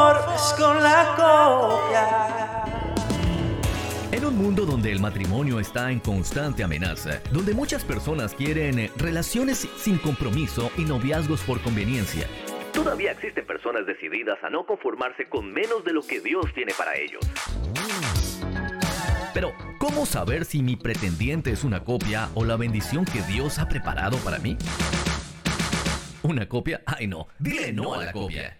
conformes con la copia. En un mundo donde el matrimonio está en constante amenaza, donde muchas personas quieren eh, relaciones sin compromiso y noviazgos por conveniencia, todavía existen personas decididas a no conformarse con menos de lo que Dios tiene para ellos. Pero, ¿cómo saber si mi pretendiente es una copia o la bendición que Dios ha preparado para mí? ¿Una copia? Ay no, dile no a la copia.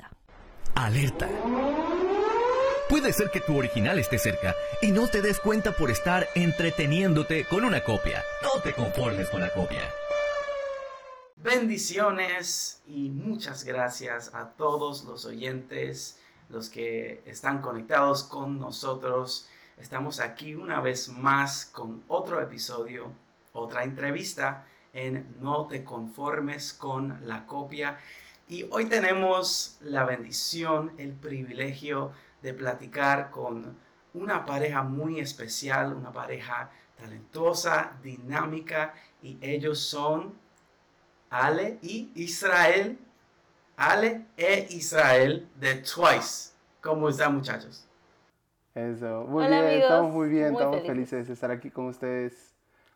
Alerta. Puede ser que tu original esté cerca y no te des cuenta por estar entreteniéndote con una copia. No te conformes con la copia. Bendiciones y muchas gracias a todos los oyentes, los que están conectados con nosotros. Estamos aquí una vez más con otro episodio, otra entrevista en No te conformes con la copia. Y hoy tenemos la bendición, el privilegio de platicar con una pareja muy especial, una pareja talentosa, dinámica, y ellos son Ale y Israel. Ale e Israel de Twice. ¿Cómo están muchachos? Eso, muy Hola, bien, amigos. estamos muy bien, Muy estamos felices. felices de estar aquí con ustedes,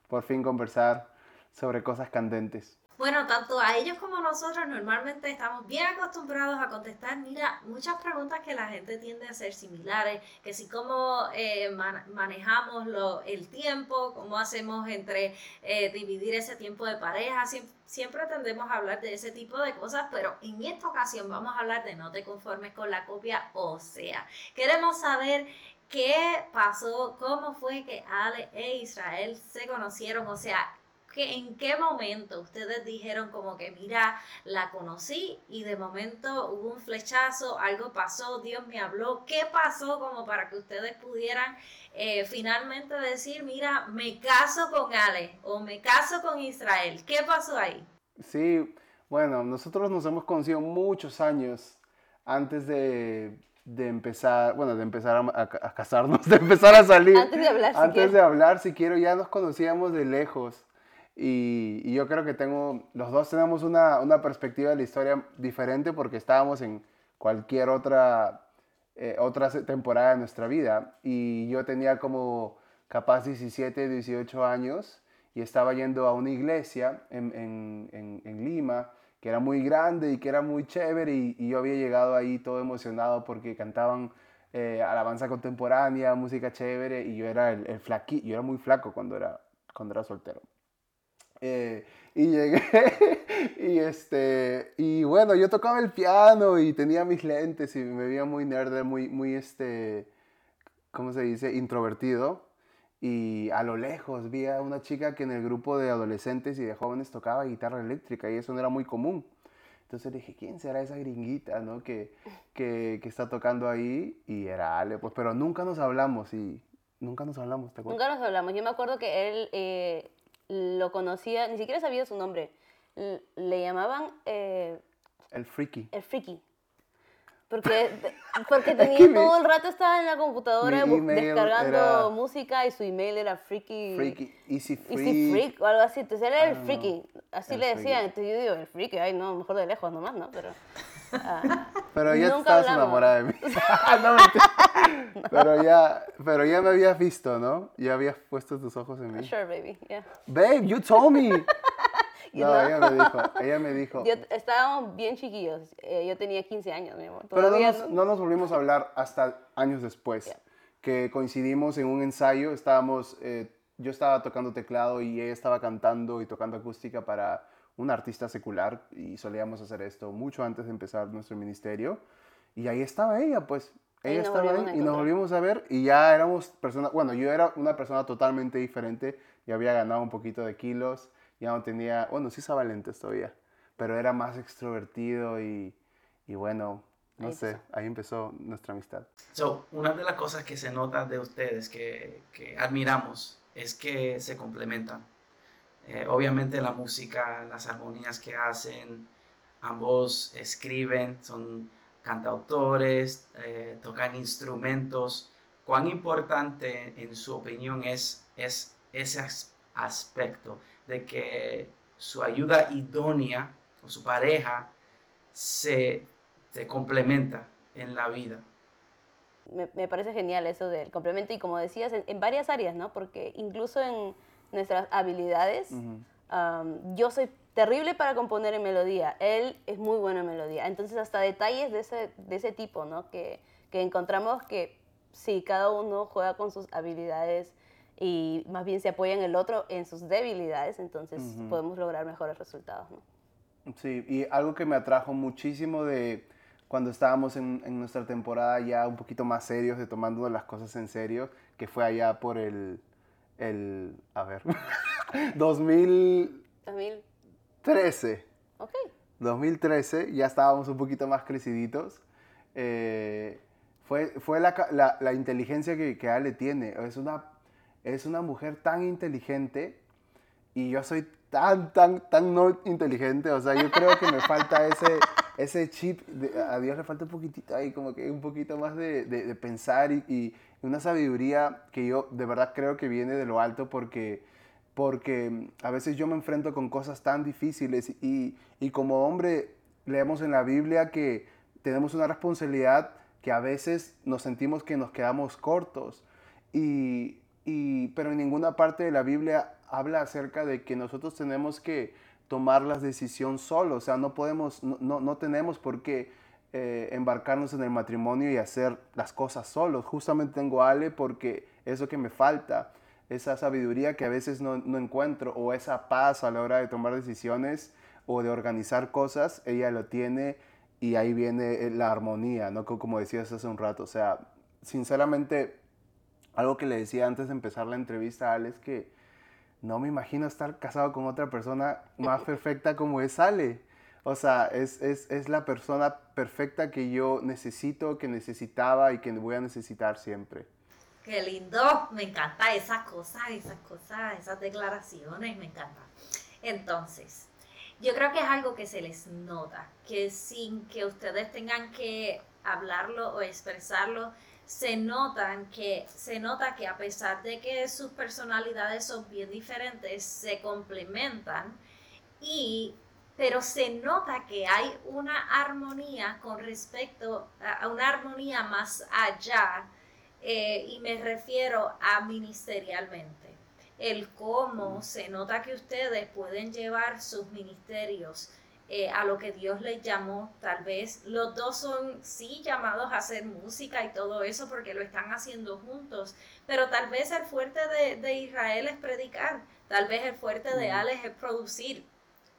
por fin conversar sobre cosas candentes. Bueno, tanto a ellos como a nosotros normalmente estamos bien acostumbrados a contestar, mira, muchas preguntas que la gente tiende a ser similares, que si cómo eh, man- manejamos el tiempo, cómo hacemos entre eh, dividir ese tiempo de pareja, Siem- siempre tendemos a hablar de ese tipo de cosas, pero en esta ocasión vamos a hablar de no te conformes con la copia, o sea, queremos saber qué pasó, cómo fue que Ale e Israel se conocieron, o sea, que en qué momento ustedes dijeron como que mira, la conocí y de momento hubo un flechazo, algo pasó, Dios me habló, ¿qué pasó como para que ustedes pudieran eh, finalmente decir, mira, me caso con Ale o me caso con Israel? ¿Qué pasó ahí? Sí, bueno, nosotros nos hemos conocido muchos años antes de, de empezar, bueno, de empezar a, a- a casarnos, de empezar a salir. Antes de hablar, si Antes de hablar, si quiero, ya nos conocíamos de lejos. Y, y yo creo que tengo, los dos tenemos una, una perspectiva de la historia diferente porque estábamos en cualquier otra, eh, otra temporada de nuestra vida. Y yo tenía como capaz 17, 18 años y estaba yendo a una iglesia en, en- en- en Lima que era muy grande y que era muy chévere y, y yo había llegado ahí todo emocionado porque cantaban eh, alabanza contemporánea, música chévere y yo era el, el flaqui, yo era muy flaco cuando era, cuando era soltero. Eh, y llegué y este y bueno yo tocaba el piano y tenía mis lentes y me veía muy nerd muy muy este cómo se dice introvertido. Y a lo lejos vi a una chica que en el grupo de adolescentes y de jóvenes tocaba guitarra eléctrica y eso no era muy común. Entonces dije quién será esa gringuita no que, que, que está tocando ahí y era Ale pues pero nunca nos hablamos y nunca nos hablamos ¿te acuerdas? Nunca nos hablamos. Yo me acuerdo que él eh, lo conocía, ni siquiera sabía su nombre. L- Le llamaban eh, el freaky el friki. Porque, porque que tenía mi- todo el rato estaba en la computadora mi descargando era- música y su email era freaky. freaky easy freak, Easy freak o algo así. Entonces era el don't friki. Así El le decían. freaky. Entonces yo digo, el friki, ay no, mejor de lejos nomás, ¿no? Pero. ah, Pero ya Nunca estabas hablamos. enamorada de mí. No, pero, ya, pero ya me habías visto, ¿no? Ya habías puesto tus ojos en mí. sure, baby. Yeah. Babe, you told me. No, no. ella me dijo, ella me dijo. Yo, estábamos bien chiquillos. Eh, yo tenía 15 años, mi amor. Pero no nos, no nos volvimos a hablar hasta años después. Ya. Que coincidimos en un ensayo. Estábamos, eh, yo estaba tocando teclado y ella estaba cantando y tocando acústica para un artista secular. Y solíamos hacer esto mucho antes de empezar nuestro ministerio. Y ahí estaba ella, pues. Ella estaba ahí a y nos volvimos a ver y ya éramos personas, bueno, yo era una persona totalmente diferente, ya había ganado un poquito de kilos, ya no tenía, bueno, sí usaba lentes todavía, pero era más extrovertido y, y bueno, no Ahí sé, empezó. ahí empezó nuestra amistad. So, una de las cosas que se nota de ustedes que, que admiramos es que se complementan. Eh, obviamente la música, las armonías que hacen, ambos escriben, son cantautores, eh, tocan instrumentos. ¿Cuán importante en su opinión es, es ese as- aspecto de que su ayuda idónea o su pareja se, se complementa en la vida? me, me parece genial eso del complemento y como decías, en, en varias áreas, ¿no? Porque incluso en nuestras habilidades, yo soy terrible para componer en melodía, él es muy bueno en melodía. Entonces hasta detalles de ese, de ese tipo, ¿no? Que, que encontramos que sí, cada uno juega con sus habilidades y más bien se apoya en el otro en sus debilidades, entonces podemos lograr mejores resultados, ¿no? Sí, y algo que me atrajo muchísimo de cuando estábamos en, en nuestra temporada ya un poquito más serios, de tomando las cosas en serio, que fue allá por el, el a ver, 2013. 2000, ok. 2013, ya estábamos un poquito más creciditos. Eh, fue fue la- la inteligencia que, que Ale tiene. Es una, es una mujer tan inteligente y yo soy tan, tan, tan no inteligente. O sea, yo creo que me falta ese, ese chip. de- a Dios le falta un poquitito ahí, como que un poquito más de, de- de pensar y, y una sabiduría que yo de verdad creo que viene de lo alto porque porque a veces yo me enfrento con cosas tan difíciles y, y como hombre leemos en la Biblia que tenemos una responsabilidad que a veces nos sentimos que nos quedamos cortos, y, y- pero en ninguna parte de la Biblia habla acerca de que nosotros tenemos que tomar las decisiones solos, o sea, no podemos, no, no, no tenemos por qué eh, embarcarnos en el matrimonio y hacer las cosas solos. Justamente tengo a Ale porque eso que me falta, esa sabiduría que a veces no, no encuentro o esa paz a la hora de tomar decisiones o de organizar cosas, ella lo tiene y ahí viene eh, la armonía, ¿no? Co- Como decías hace un rato, o sea, sinceramente, algo que le decía antes de empezar la entrevista a Ale es que no me imagino estar casado con otra persona más perfecta como es Ale. O sea, es, es, es la persona perfecta que yo necesito, que necesitaba y que voy a necesitar siempre. Qué lindo, me encanta esas cosas, esas cosas, esas declaraciones, me encanta. Entonces, yo creo que es algo que se les nota, que sin que ustedes tengan que hablarlo o expresarlo, se notan que se nota que a pesar de que sus personalidades son bien diferentes, se complementan y pero se nota que hay una armonía con respecto a una armonía más allá eh, y me refiero a ministerialmente. El cómo se nota que ustedes pueden llevar sus ministerios eh, a lo que Dios les llamó. Tal vez los dos son, sí, llamados a hacer música y todo eso porque lo están haciendo juntos, pero tal vez el fuerte de, de Israel es predicar, tal vez el fuerte de. Alex es producir.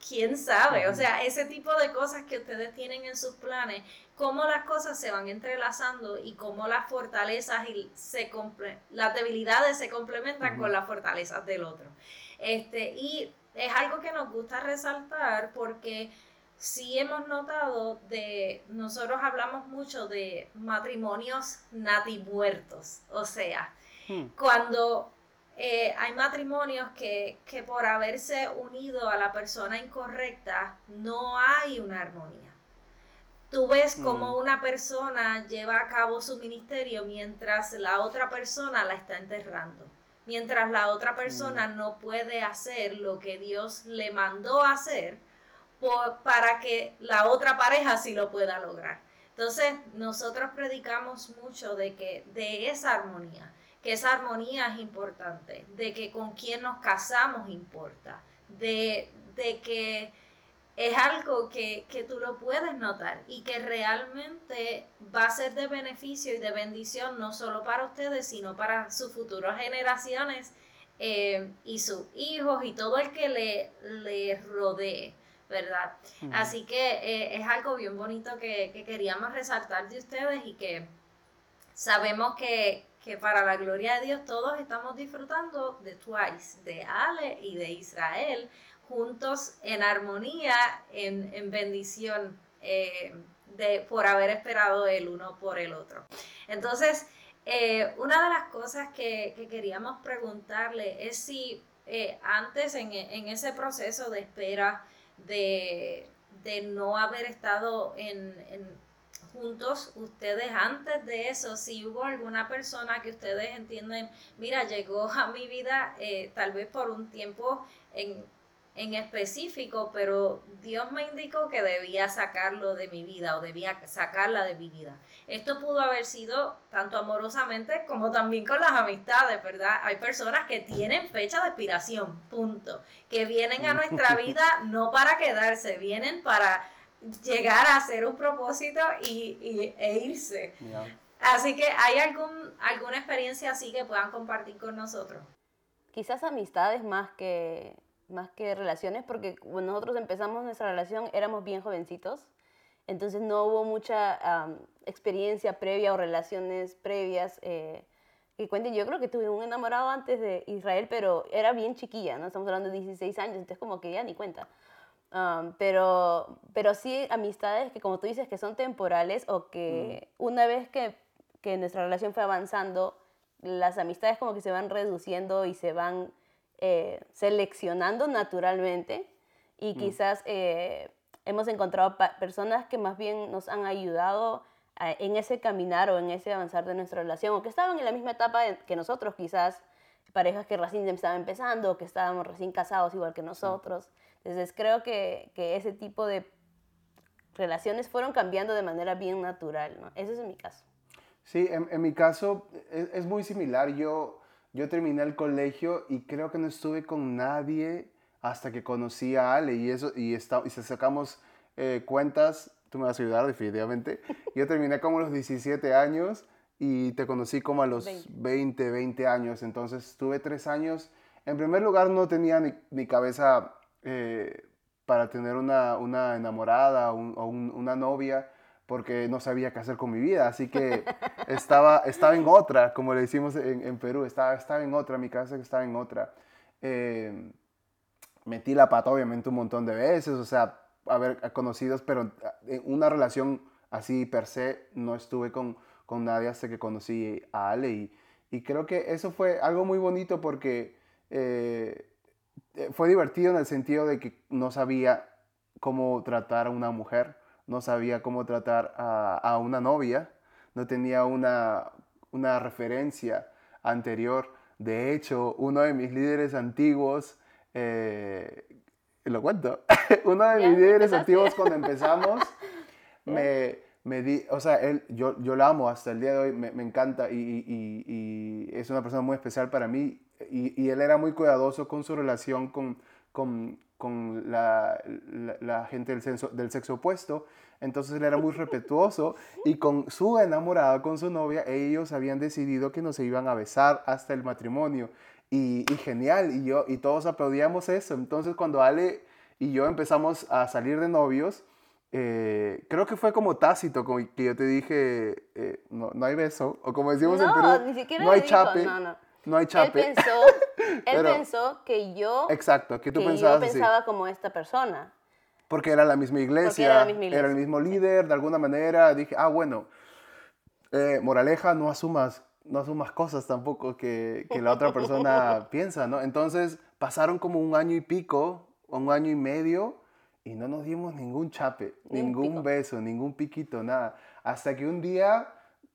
¿Quién sabe? O sea, ese tipo de cosas que ustedes tienen en sus planes cómo las cosas se van entrelazando y cómo las fortalezas y se comple- las debilidades se complementan con las fortalezas del otro. Este, y es algo que nos gusta resaltar porque sí hemos notado de, nosotros hablamos mucho de matrimonios natimuertos, o sea, Hmm. cuando eh, hay matrimonios que, que por haberse unido a la persona incorrecta no hay una armonía. Tú ves como Mm. una persona lleva a cabo su ministerio mientras la otra persona la está enterrando. Mientras la otra persona no puede hacer lo que Dios le mandó hacer por- para que la otra pareja sí lo pueda lograr. Entonces, nosotros predicamos mucho de que de esa armonía, que esa armonía es importante, de que con quién nos casamos importa, de, de que es algo que, que tú lo puedes notar y que realmente va a ser de beneficio y de bendición no solo para ustedes, sino para sus futuras generaciones eh, y sus hijos y todo el que le, le rodee, ¿verdad? Así que eh, es algo bien bonito que, que queríamos resaltar de ustedes y que sabemos que, que para la gloria de Dios todos estamos disfrutando de Twice, de Ale y de Israel, juntos en armonía, en, en bendición, eh, de, por haber esperado el uno por el otro. Entonces, eh, una de las cosas que, queríamos preguntarle es si eh, antes en, ese proceso de espera de, no haber estado en, juntos, ustedes antes de eso, si hubo alguna persona que ustedes entienden, mira, llegó a mi vida tal vez por un tiempo en en específico, pero Dios me indicó que debía sacarlo de mi vida o debía sacarla de mi vida. Esto pudo haber sido tanto amorosamente como también con las amistades, ¿verdad? Hay personas que tienen fecha de expiración, punto, que vienen a nuestra vida no para quedarse, vienen para llegar a hacer un propósito y, e irse. Así que hay algún, alguna experiencia así que puedan compartir con nosotros. Quizás amistades más que más que relaciones, porque cuando nosotros empezamos nuestra relación éramos bien jovencitos, entonces no hubo mucha experiencia previa o relaciones previas. Eh, que cuenten, yo creo que tuve un enamorado antes de Israel, pero era bien chiquilla, ¿no? Estamos hablando de 16 años, entonces como que ya ni cuenta. pero, pero sí amistades que como tú dices que son temporales o que mm. una vez que, que nuestra relación fue avanzando, las amistades como que se van reduciendo y se van eh, seleccionando naturalmente y mm. quizás eh, hemos encontrado personas que más bien nos han ayudado en ese caminar o en ese avanzar de nuestra relación o que estaban en la misma etapa que nosotros quizás parejas que recién estaban empezando o que estábamos recién casados igual que nosotros. Entonces creo que, que ese tipo de relaciones fueron cambiando de manera bien natural. ¿no? Ese es mi caso. Sí, en, en mi caso es, es, muy similar. Yo yo terminé el colegio y creo que no estuve con nadie hasta que conocí a Ale y eso y, está, y se sacamos eh, cuentas, tú me vas a ayudar definitivamente. Yo terminé como a los 17 años y te conocí como a los 20, 20, años, entonces tuve tres años. En primer lugar no tenía ni, cabeza eh, para tener una, una enamorada o, una novia porque no sabía qué hacer con mi vida, así que estaba, estaba en otra, como le decimos en, en Perú, estaba, estaba en otra, mi casa estaba en otra. Eh, metí la pata obviamente un montón de veces, o sea, haber conocidos, pero en una relación así per se no estuve con, con nadie hasta que conocí a Ale y, y, creo que eso fue algo muy bonito porque eh, fue divertido en el sentido de que no sabía cómo tratar a una mujer no sabía cómo tratar a, una novia, no tenía una, referencia anterior. De hecho, uno de mis líderes antiguos, eh, lo cuento, uno de mis líderes antiguos cuando empezamos, me, me di, o sea, él, yo, yo la amo hasta el día de hoy, me, encanta y, es una persona muy especial para mí. Y, él era muy cuidadoso con su relación con, con, con la, la, gente del, sexo, del sexo opuesto. Entonces él era muy respetuoso y con su enamorada, con su novia, ellos habían decidido que no se iban a besar hasta el matrimonio. Y, y, genial, y, yo, y todos aplaudíamos eso. Entonces cuando Ale y yo empezamos a salir de novios, eh, creo que fue como tácito, como que yo te dije, eh, no, no, hay beso, o como decimos en Perú, no hay chape. No, no. no, hay chape. Él pensó él pensó que yo, exacto, que tú que pensabas yo pensaba como esta persona. Porque era la misma iglesia, era, era, el mismo líder, de alguna manera. Dije, ah, bueno, eh, moraleja, no asumas, no asumas cosas tampoco que, que la otra persona piensa, ¿no? Entonces pasaron como un año y pico, un año y medio, y no nos dimos ningún chape, ningún beso, ningún piquito, nada. Hasta que un día,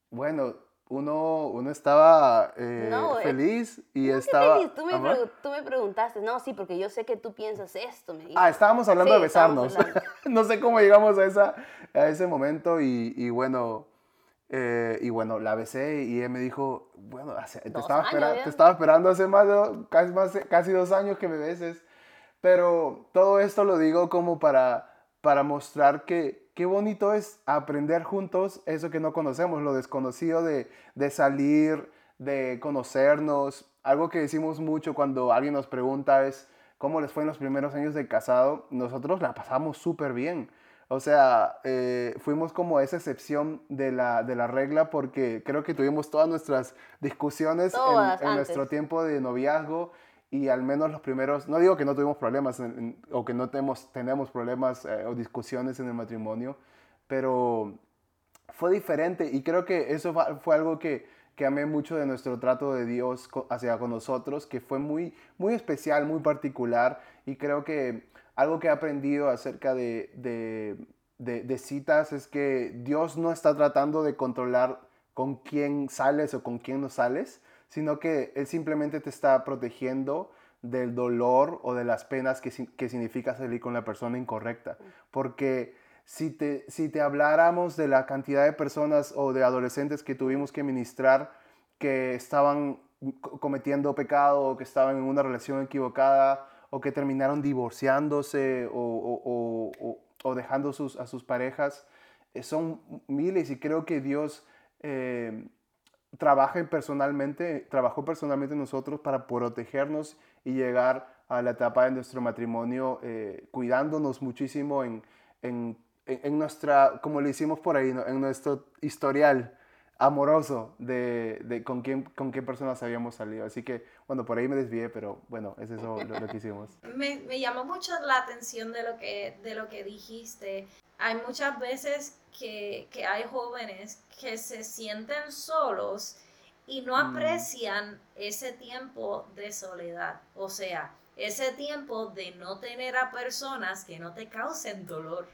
bueno, uno, uno estaba eh, eh, feliz y estaba... Tú me, tú me, preguntaste, no, sí, porque yo sé que tú piensas esto. Me ah, estábamos hablando de besarnos. no sé cómo llegamos a, esa, a ese momento y, y bueno, eh, y bueno, la besé y él me dijo, bueno, te, estaba, te estaba, esperando hace más de, casi, más, casi dos años que me beses. Pero todo esto lo digo como para, para mostrar que qué bonito es aprender juntos eso que no conocemos, lo desconocido de, salir, de conocernos. Algo que decimos mucho cuando alguien nos pregunta es cómo les fue en los primeros años de casado. Nosotros la pasamos súper bien. O sea, eh, fuimos como esa excepción de la, de la regla porque creo que tuvimos todas nuestras discusiones en, nuestro tiempo de noviazgo y al menos los primeros, no digo que no tuvimos problemas o que no tenemos, tenemos problemas eh, o discusiones en el matrimonio, pero fue diferente y creo que eso fue algo que, que amé mucho de nuestro trato de Dios hacia con nosotros, que fue muy, muy especial, muy particular y creo que algo que he aprendido acerca de, de, de, citas es que Dios no está tratando de controlar con quién sales o con quién no sales, sino que Él simplemente te está protegiendo del dolor o de las penas que, que significa salir con la persona incorrecta. Porque si te, si te habláramos de la cantidad de personas o de adolescentes que tuvimos que ministrar que estaban cometiendo pecado o que estaban en una relación equivocada o que terminaron divorciándose o, o, dejando sus, a sus parejas, eh, son miles y creo que Dios eh, trabaja personalmente, trabajó personalmente nosotros para protegernos y llegar a la etapa de nuestro matrimonio eh, cuidándonos muchísimo en, en, en, nuestra, como le hicimos por ahí, en nuestro historial amoroso de, de, con, quién, con qué personas habíamos salido. Así que, bueno, por ahí me desvié, pero bueno, es eso lo, que hicimos. Me, me, llamó mucho la atención de lo que, de lo que dijiste. Hay muchas veces que, que hay jóvenes que se sienten solos y no mm. aprecian ese tiempo de soledad. O sea, ese tiempo de no tener a personas que no te causen dolor.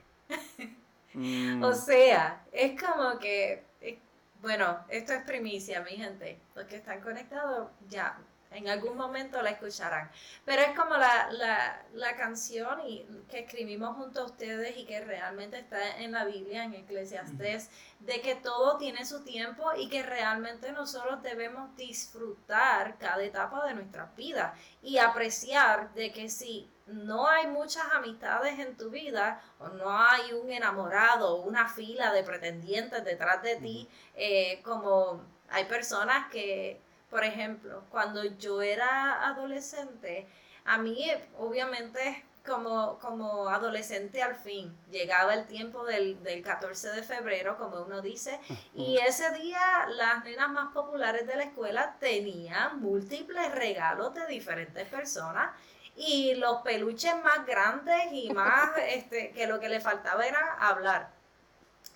Mm. O sea, es como que, eh, bueno, esto es primicia, mi gente. Los que están conectados ya en algún momento la escucharán. Pero es como la, la, la, canción y, que escribimos junto a ustedes y que realmente está en la Biblia, en Eclesiastés, de que todo tiene su tiempo y que realmente nosotros debemos disfrutar cada etapa de nuestra vida y apreciar de que si no hay muchas amistades en tu vida o no hay un enamorado o una fila de pretendientes detrás de ti, eh, como hay personas que por ejemplo, cuando yo era adolescente, a mí obviamente como, como adolescente al fin, llegaba el tiempo del, del 14 de febrero, como uno dice, y ese día las nenas más populares de la escuela tenían múltiples regalos de diferentes personas y los peluches más grandes y más, este, que lo que le faltaba era hablar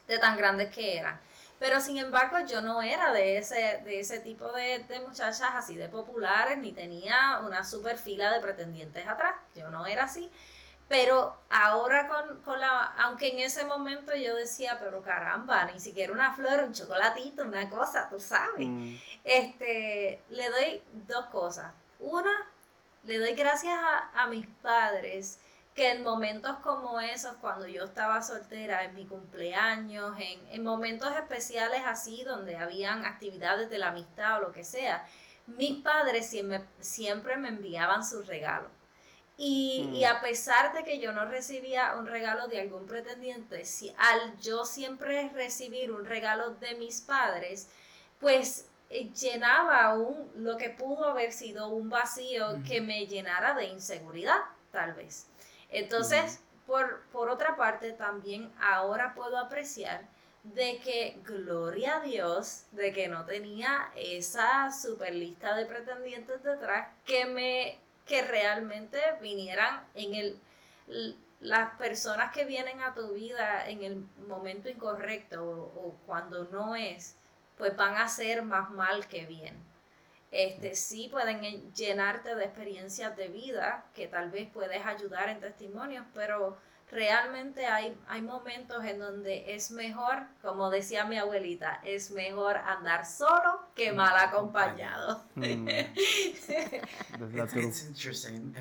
de tan grandes que eran. Pero sin embargo, yo no era de ese, de ese tipo de, muchachas así de populares, ni tenía una super fila de pretendientes atrás. Yo no era así. Pero ahora con, la, aunque en ese momento yo decía, pero caramba, ni siquiera una flor, un chocolatito, una cosa, tú sabes. Mm. Este, le doy dos cosas. Una, le doy gracias a mis padres que en momentos como esos, cuando yo estaba soltera, en mi cumpleaños, en, momentos especiales así, donde habían actividades de la amistad o lo que sea, mis padres siempre, siempre me enviaban sus regalos. Y, y, mm. a pesar de que yo no recibía un regalo de algún pretendiente, si, al yo siempre recibir un regalo de mis padres, pues eh, llenaba un, lo que pudo haber sido un vacío que me llenara de inseguridad, tal vez. Entonces, por, por otra parte, también ahora puedo apreciar de que, gloria a Dios, de que no tenía esa super lista de pretendientes detrás que me, que realmente vinieran en el, las personas que vienen a tu vida en el momento incorrecto o cuando no es, pues van a ser más mal que bien este, sí pueden llenarte de experiencias de vida que tal vez puedes ayudar en testimonios, pero realmente hay, hay momentos en donde es mejor, como decía mi abuelita, es mejor andar solo que mm. mal acompañado. Mm. es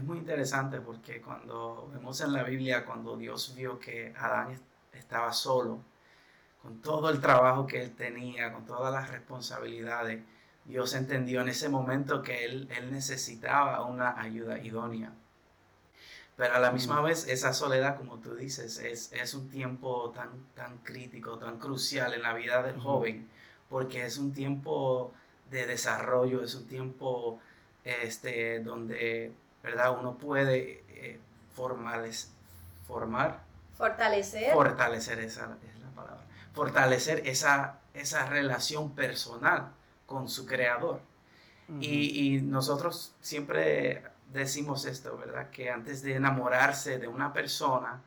muy interesante porque cuando vemos en la Biblia, cuando Dios vio que Adán estaba solo, con todo el trabajo que él tenía, con todas las responsabilidades, Dios entendió en ese momento que él, él necesitaba una ayuda idónea. Pero a la misma vez, esa soledad, como tú dices, es, es, un tiempo tan, tan crítico, tan crucial en la vida del joven, porque es un tiempo de desarrollo, es un tiempo este, donde ¿verdad? uno puede eh, formar, fortalecer. Fortalecer, esa es la palabra. Fortalecer esa, esa relación personal con su creador. y, nosotros siempre decimos esto, ¿verdad? Que antes de enamorarse de una persona,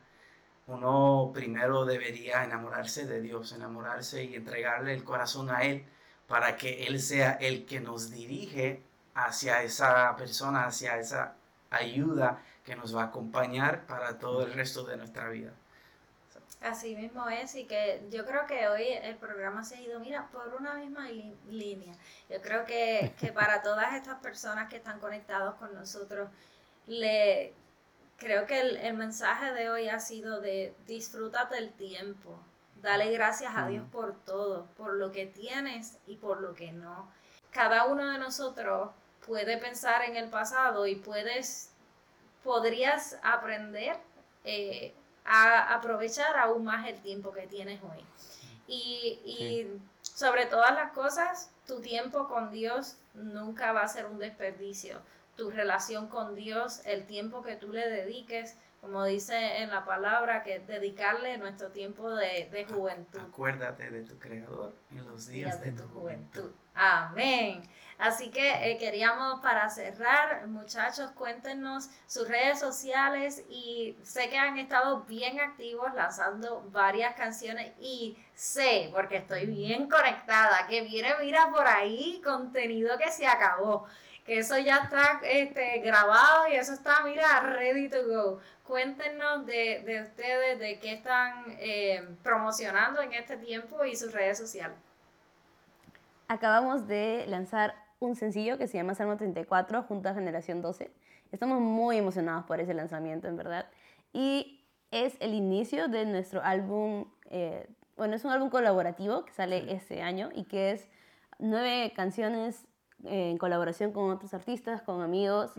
uno primero debería enamorarse de Dios, enamorarse y entregarle el corazón a Él para que Él sea el que nos dirige hacia esa persona, hacia esa ayuda que nos va a acompañar para todo el resto de nuestra vida. Así mismo es, y que yo creo que hoy el programa se ha ido, mira, por una misma línea. Yo creo que, que para todas estas personas que están conectados con nosotros, le creo que el, el, mensaje de hoy ha sido de disfrútate el tiempo, dale gracias a Dios por todo, por lo que tienes y por lo que no. Cada uno de nosotros puede pensar en el pasado y puedes, podrías aprender eh, a aprovechar aún más el tiempo que tienes hoy. Y, y sobre todas las cosas, tu tiempo con Dios nunca va a ser un desperdicio tu relación con Dios, el tiempo que tú le dediques, como dice en la palabra, que dedicarle nuestro tiempo de, juventud. Acuérdate de tu Creador en los días, de, tu juventud. Amén. Así que eh, queríamos para cerrar, muchachos, cuéntenos sus redes sociales y sé que han estado bien activos lanzando varias canciones y sé, porque estoy bien conectada, que viene, mira, por ahí contenido que se acabó que eso ya está este, grabado y eso está, mira, ready to go. Cuéntenos de, de ustedes, de qué están eh, promocionando en este tiempo y sus redes sociales. Acabamos de lanzar un sencillo que se llama Salmo 34 junto a Generación 12. Estamos muy emocionados por ese lanzamiento, en verdad. Y es el inicio de nuestro álbum, eh, bueno, es un álbum colaborativo que sale este año y que es nueve canciones en colaboración con otros artistas, con amigos,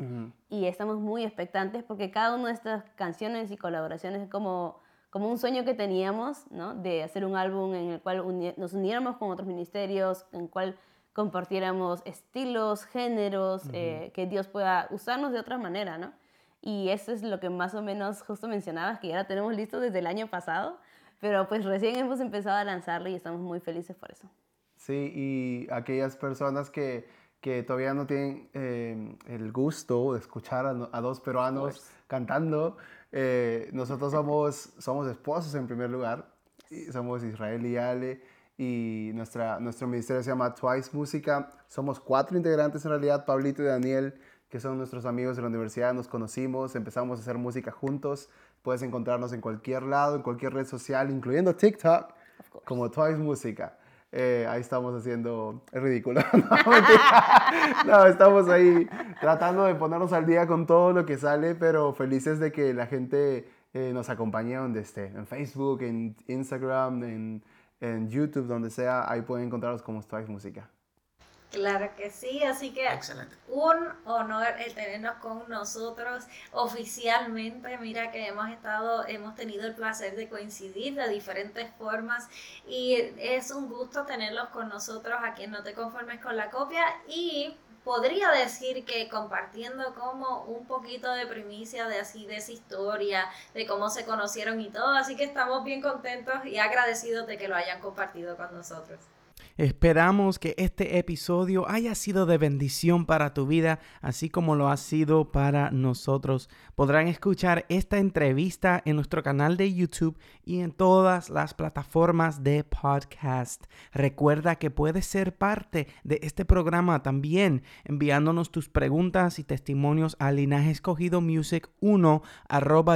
y estamos muy expectantes porque cada una de estas canciones y colaboraciones es como, como un sueño que teníamos, ¿no? De hacer un álbum en el cual nos uniéramos con otros ministerios, en el cual compartiéramos estilos, géneros, eh, que Dios pueda usarnos de otra manera, ¿no? Y eso es lo que más o menos justo mencionabas, que ya la tenemos listo desde el año pasado, pero pues recién hemos empezado a lanzarlo y estamos muy felices por eso. Sí, y aquellas personas que que todavía no tienen eh, el gusto de escuchar a, dos peruanos cantando. Eh, nosotros somos, somos esposos en primer lugar, y somos Israel y Ale, y nuestra, nuestro ministerio se llama Twice Música. Somos cuatro integrantes en realidad, Pablito y Daniel, que son nuestros amigos de la universidad, nos conocimos, empezamos a hacer música juntos. Puedes encontrarnos en cualquier lado, en cualquier red social, incluyendo TikTok, como Twice Música. Eh, ahí estamos haciendo el ridículo. no, estamos ahí tratando de ponernos al día con todo lo que sale, pero felices de que la gente eh, nos acompañe donde esté, en Facebook, en Instagram, en, en YouTube, donde sea, ahí pueden encontrarnos como Strife Música. Claro que sí, así que un honor el tenernos con nosotros oficialmente. Mira que hemos estado, hemos tenido el placer de coincidir de diferentes formas y es un gusto tenerlos con nosotros aquí en No te conformes con la copia y podría decir que compartiendo como un poquito de primicia de así de esa historia, de cómo se conocieron y todo, así que estamos bien contentos y agradecidos de que lo hayan compartido con nosotros. Esperamos que este episodio haya sido de bendición para tu vida, así como lo ha sido para nosotros. Podrán escuchar esta entrevista en nuestro canal de YouTube y en todas las plataformas de podcast. Recuerda que puedes ser parte de este programa también enviándonos tus preguntas y testimonios a linajescogidomusic1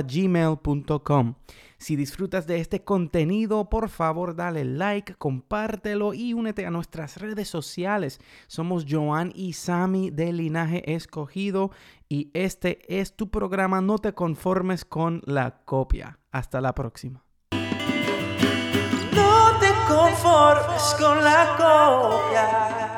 gmail.com. Si disfrutas de este contenido, por favor dale like, compártelo y únete a nuestras redes sociales. Somos Joan y Sami de Linaje Escogido y este es tu programa No te conformes con la copia. Hasta la próxima. No te conformes con la copia.